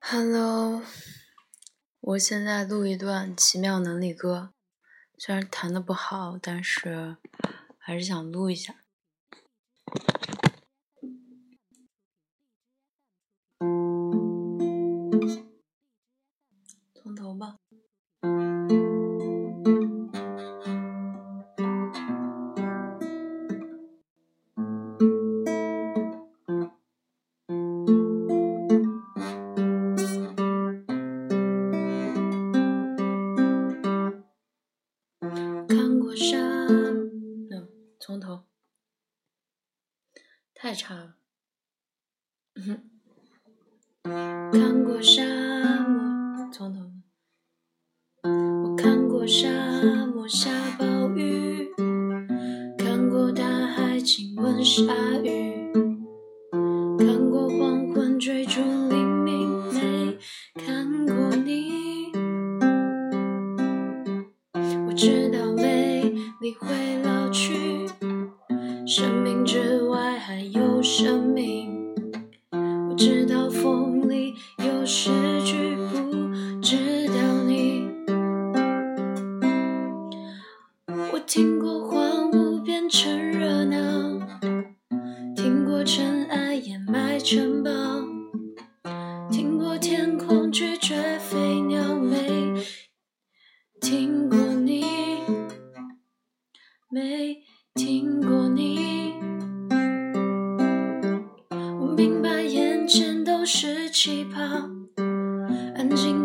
Hello，我现在录一段《奇妙能力歌》，虽然弹的不好，但是还是想录一下。沙，嗯，从头，太差了。看过沙漠，从头。我看过沙漠下暴雨，看过大海亲吻鲨鱼，外还有生命。我知道风里有诗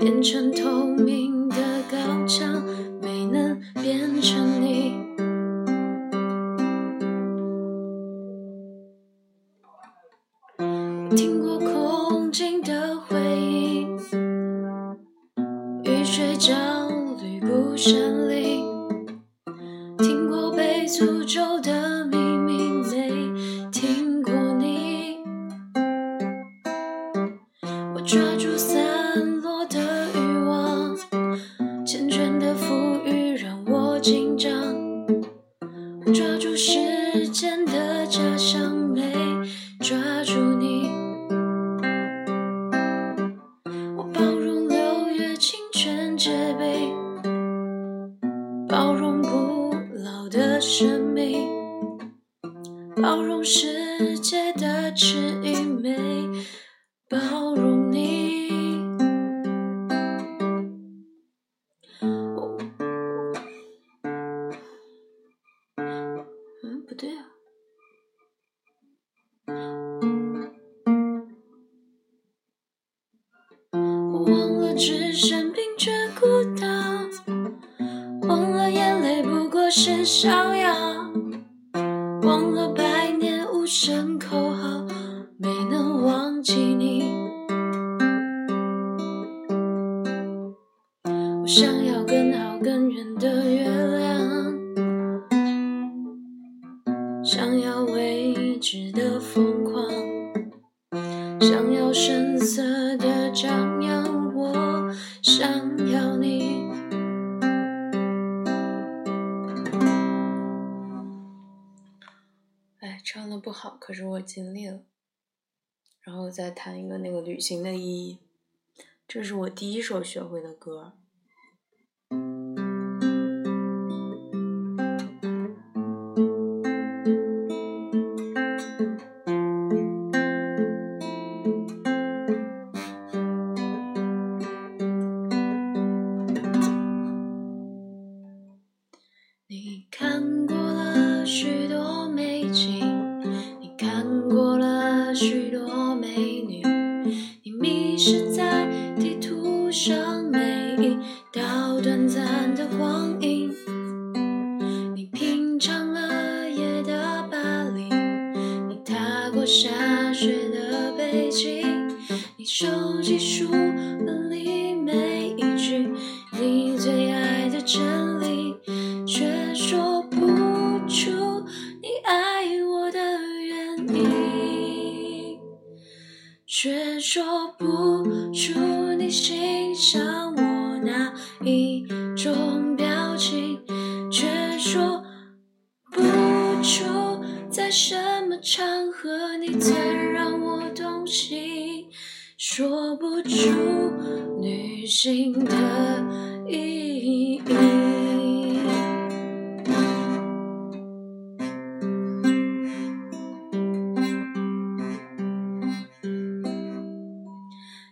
变成透明的高墙，没能变成你。听过空境的回音，雨水焦虑不山抓住时间的假象，没抓住你。我包容六月清泉结冰，包容不老的生命，包容世界的迟疑，没包容你。我忘了置身并却孤岛，忘了眼泪不过是逍遥，忘了百年无声口号，没能忘记你。我想要更好更远的月亮，想要未知的风唱的不好，可是我尽力了。然后再弹一个那个旅行的意义，这是我第一首学会的歌。了许多美女，你迷失在地图上每一道短暂的光阴，你品尝了夜的巴黎，你踏过下雪的北京，你收集书本里美。一种表情，却说不出在什么场合你曾让我动心，说不出旅行的意义。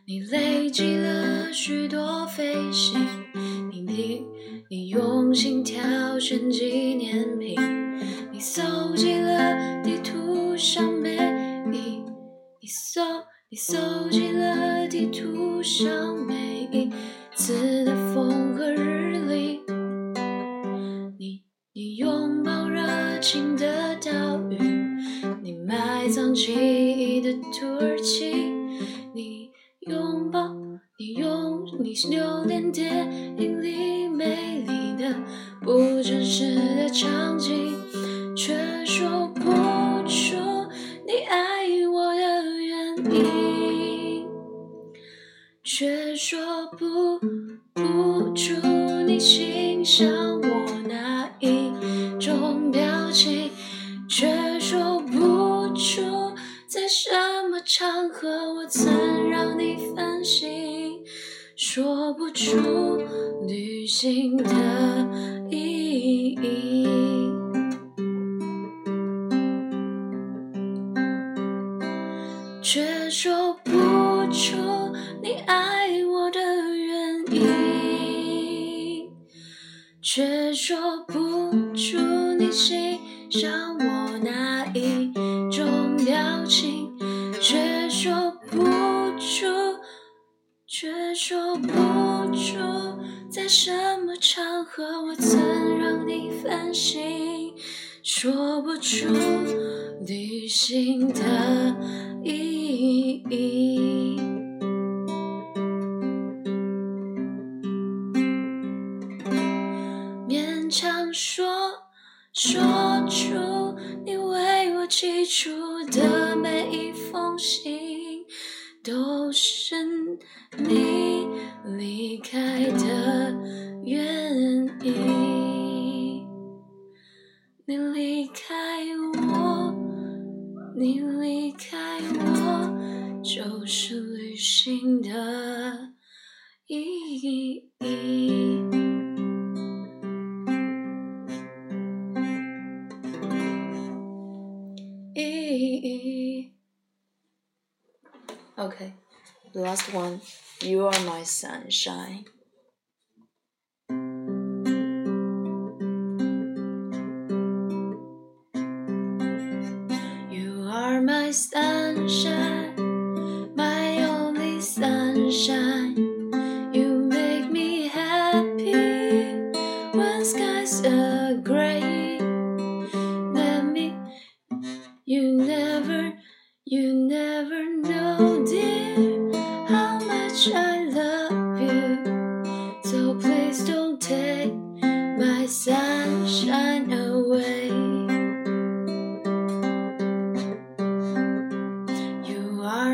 你累积了许多飞行，你用心挑选纪念品，你搜集了地图上每一，你搜你搜集了地图上每一次的风和日丽，你你拥抱热情的岛屿，你埋藏记忆的土耳其，你拥抱，你用你留恋电影不真实的场景，却说不出你爱我的原因，却说不不出你欣赏我哪一种表情，却说不出在什么场合我曾让你烦心，说不出旅行的意义。却说不出你爱我的原因，却说不出你欣赏我哪一种表情，却说不出，却说不出在什么场合我曾让你烦心，说不出旅行的意义。勉强说说出你为我寄出的每一封信，都是你离开的原因。你离开我，你离开我，就是旅行的意义。意义。Okay, the last one. You are my sunshine. You are my sunshine,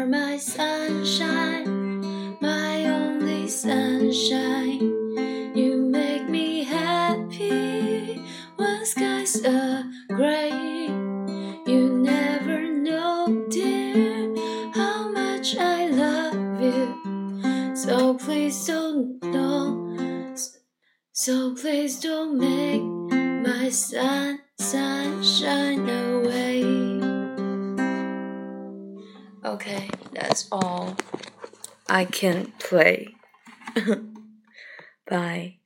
are my sunshine, my only sunshine. You make me happy when skies are gray. You never know, dear, how much I love you. So please don't know. So please don't make my sun sunshine away. Okay, that's all I can play. Bye.